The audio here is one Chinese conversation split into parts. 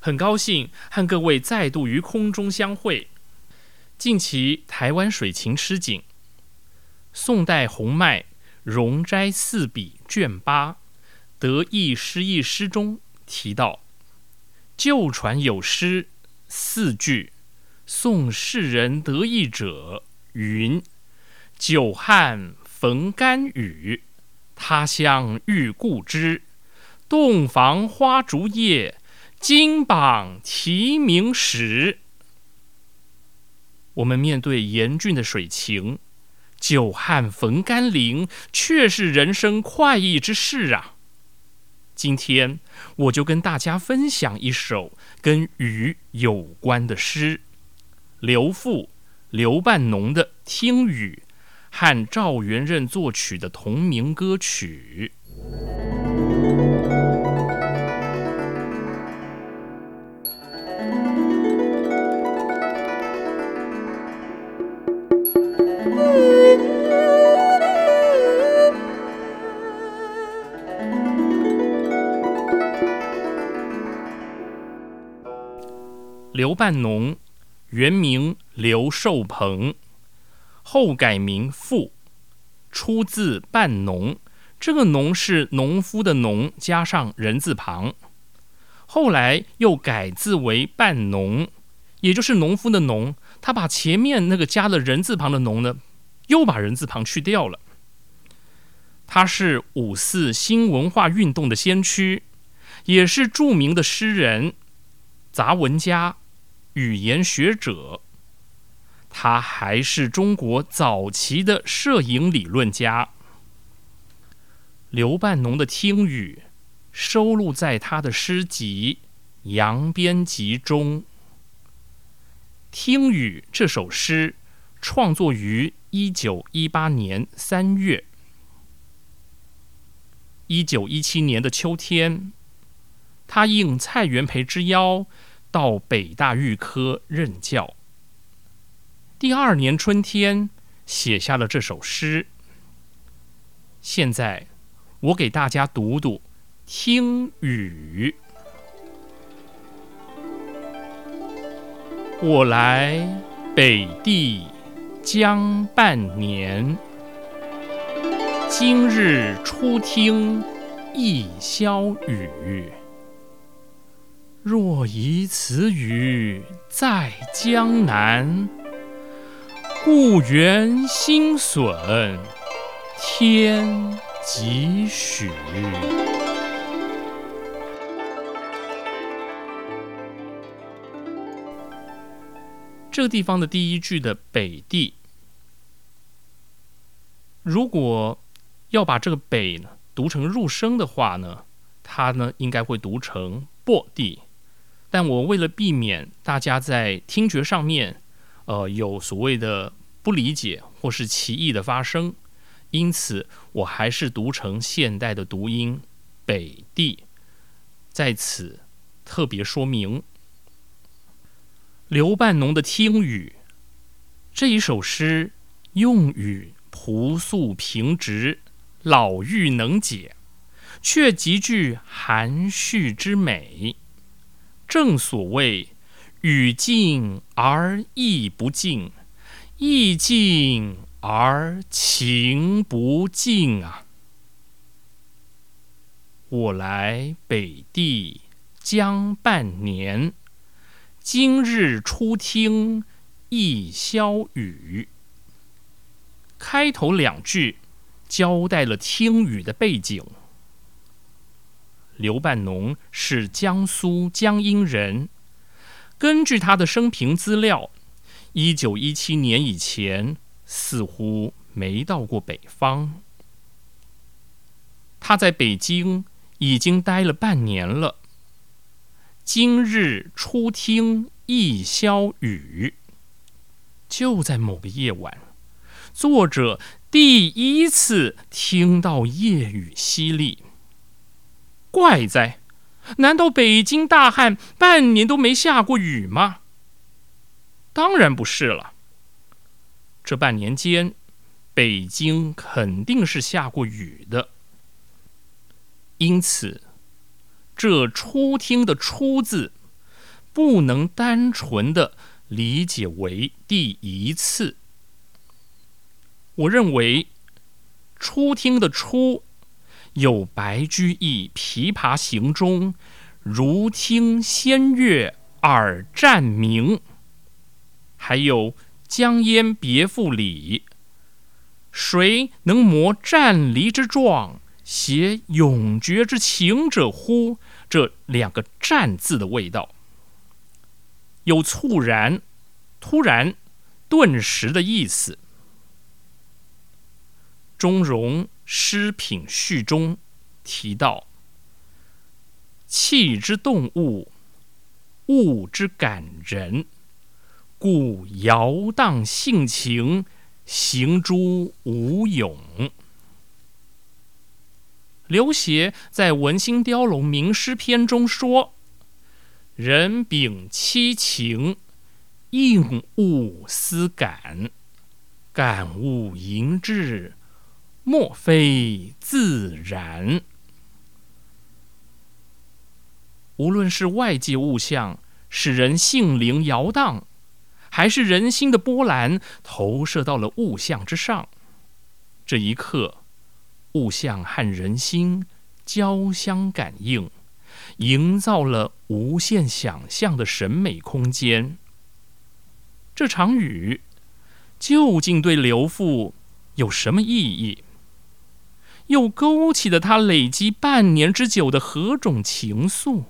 很高兴和各位再度于空中相会。近期台湾水情吃紧，宋代洪迈《容斋四笔》卷八《得意诗意》诗中提到：“旧传有诗四句，宋世人得意者云：‘久旱逢甘雨，他乡遇故知。洞房花烛夜。’”金榜题名时，我们面对严峻的水情，久旱逢甘霖，却是人生快意之事啊！今天我就跟大家分享一首跟雨有关的诗，刘复、刘半农的《听雨》和赵元任作曲的同名歌曲。刘半农，原名刘寿鹏，后改名复，出自半农。这个“农”是农夫的“农”，加上人字旁。后来又改字为半农，也就是农夫的“农”。他把前面那个加了人字旁的“农”呢，又把人字旁去掉了。他是五四新文化运动的先驱，也是著名的诗人、杂文家。语言学者，他还是中国早期的摄影理论家。刘半农的《听雨》收录在他的诗集《扬边集》中。《听雨》这首诗创作于一九一八年三月。一九一七年的秋天，他应蔡元培之邀。到北大预科任教。第二年春天，写下了这首诗。现在，我给大家读读《听雨》。我来北地将半年，今日初听一宵雨。若疑此语在江南，故园心损，天几许。这个地方的第一句的北地，如果要把这个北呢读成入声的话呢，它呢应该会读成薄地。但我为了避免大家在听觉上面，呃，有所谓的不理解或是歧义的发生，因此我还是读成现代的读音北地。在此特别说明。刘半农的《听雨》这一首诗，用语朴素平直，老妪能解，却极具含蓄之美。正所谓“语静而意不静，意静而情不静”啊！我来北地将半年。今日初听一宵雨。开头两句交代了听雨的背景。刘半农是江苏江阴人，根据他的生平资料，一九一七年以前似乎没到过北方。他在北京已经待了半年了。今日初听一宵雨，就在某个夜晚，作者第一次听到夜雨淅沥。怪哉，难道北京大旱半年都没下过雨吗？当然不是了。这半年间，北京肯定是下过雨的，因此。这初听的“初”字，不能单纯的理解为第一次。我认为，初听的“初”有白居易《琵琶行》中“如听仙乐耳暂明”，还有“江淹别赋”里“谁能磨战离之状，写永绝之情者乎？”这两个“战”字的味道，有猝然、突然、顿时的意思。钟嵘《诗品序》中提到：“气之动物，物之感人，故摇荡性情，行诸无永。”刘勰在《文心雕龙名诗篇》中说：“人秉七情，应物思感，感物盈志，莫非自然。”无论是外界物象使人性灵摇荡，还是人心的波澜投射到了物象之上，这一刻。物象和人心交相感应，营造了无限想象的审美空间。这场雨究竟对刘父有什么意义？又勾起了他累积半年之久的何种情愫？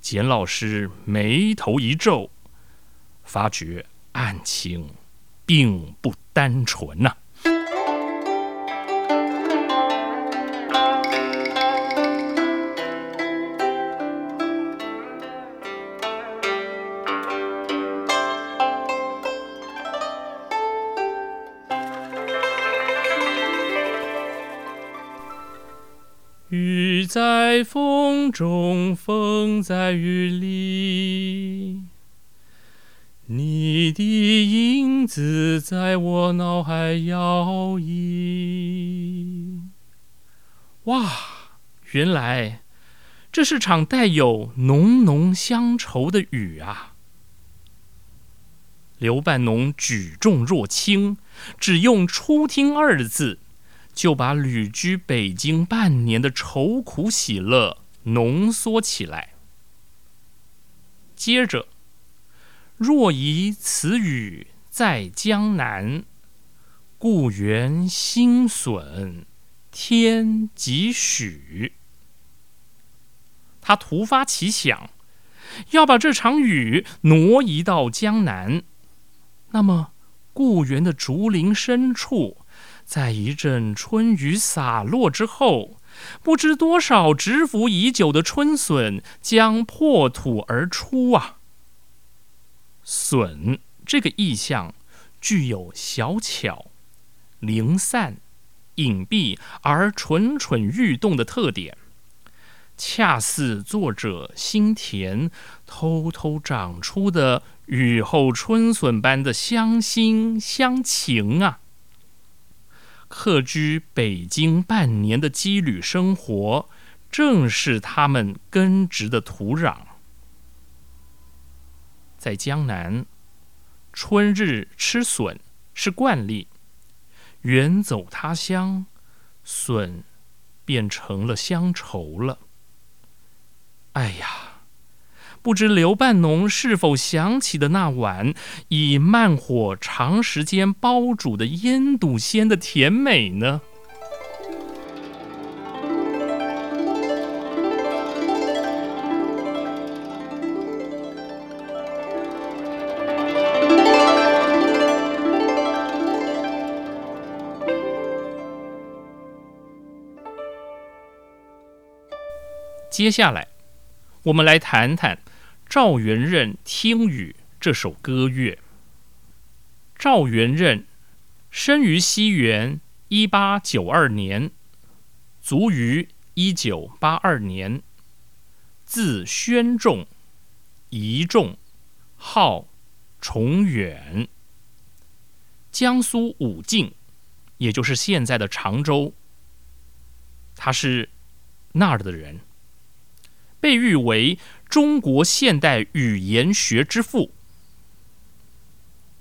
简老师眉头一皱，发觉案情并不单纯呐。在风中，风在雨里，你的影子在我脑海摇曳。哇，原来这是场带有浓浓乡愁的雨啊！刘半农举重若轻，只用“初听”二字。就把旅居北京半年的愁苦喜乐浓缩起来。接着，若疑此语在江南，故园新损，天几许。他突发奇想，要把这场雨挪移到江南。那么，故园的竹林深处，在一阵春雨洒落之后，不知多少蛰伏已久的春笋将破土而出啊！笋这个意象，具有小巧、零散、隐蔽而蠢蠢欲动的特点，恰似作者心田偷偷长出的雨后春笋般的乡心乡情啊！客居北京半年的羁旅生活，正是他们根植的土壤。在江南，春日吃笋是惯例；远走他乡，笋变成了乡愁了。哎呀！不知刘半农是否想起的那碗以慢火长时间煲煮的腌笃鲜的甜美呢？接下来，我们来谈谈。赵元任《听雨》这首歌乐。赵元任生于西元一八九二年，卒于一九八二年，字宣仲，仪仲，号重远，江苏武进，也就是现在的常州。他是那儿的人，被誉为。中国现代语言学之父，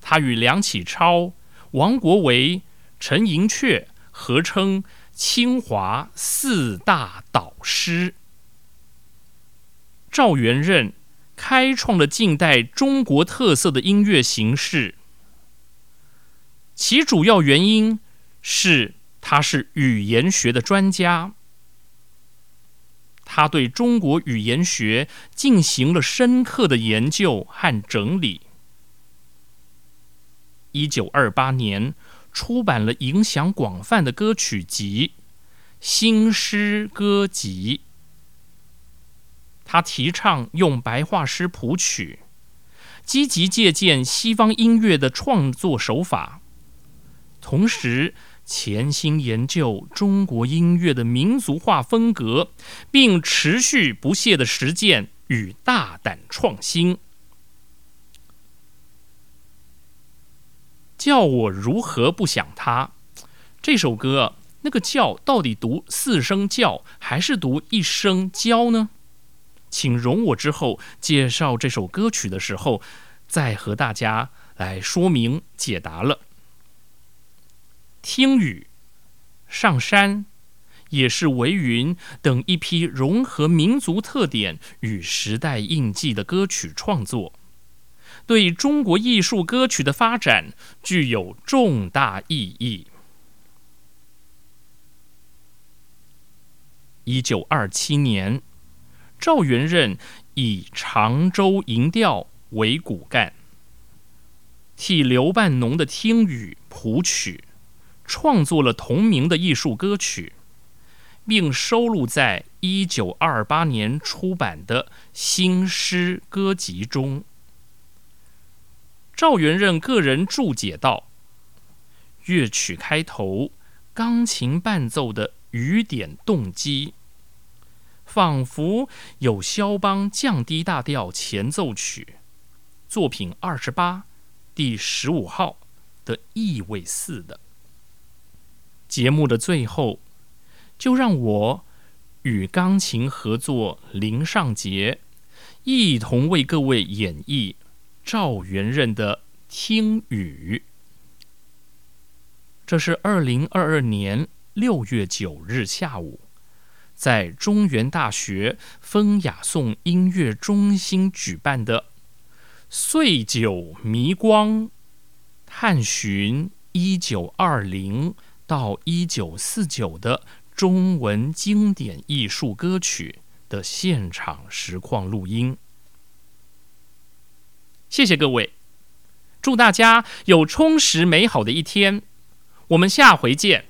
他与梁启超、王国维、陈寅恪合称清华四大导师。赵元任开创了近代中国特色的音乐形式，其主要原因是他是语言学的专家。他对中国语言学进行了深刻的研究和整理。一九二八年出版了影响广泛的歌曲集《新诗歌集》。他提倡用白话诗谱曲，积极借鉴西方音乐的创作手法，同时。潜心研究中国音乐的民族化风格，并持续不懈的实践与大胆创新。叫我如何不想他？这首歌那个叫到底读四声叫还是读一声教呢？请容我之后介绍这首歌曲的时候，再和大家来说明解答了。听雨，上山，也是维云等一批融合民族特点与时代印记的歌曲创作，对中国艺术歌曲的发展具有重大意义。一九二七年，赵元任以常州吟调为骨干，替刘半农的《听雨》谱曲。创作了同名的艺术歌曲，并收录在一九二八年出版的新诗歌集中。赵元任个人注解道：“乐曲开头，钢琴伴奏的雨点动机，仿佛有肖邦降低大调前奏曲作品二十八第十五号的意味似的。”节目的最后，就让我与钢琴合作林尚杰一同为各位演绎赵元任的《听雨》。这是二零二二年六月九日下午，在中原大学风雅颂音乐中心举办的“岁酒迷光，探寻一九二零到一九四九的中文经典艺术歌曲的现场实况录音。谢谢各位，祝大家有充实美好的一天，我们下回见。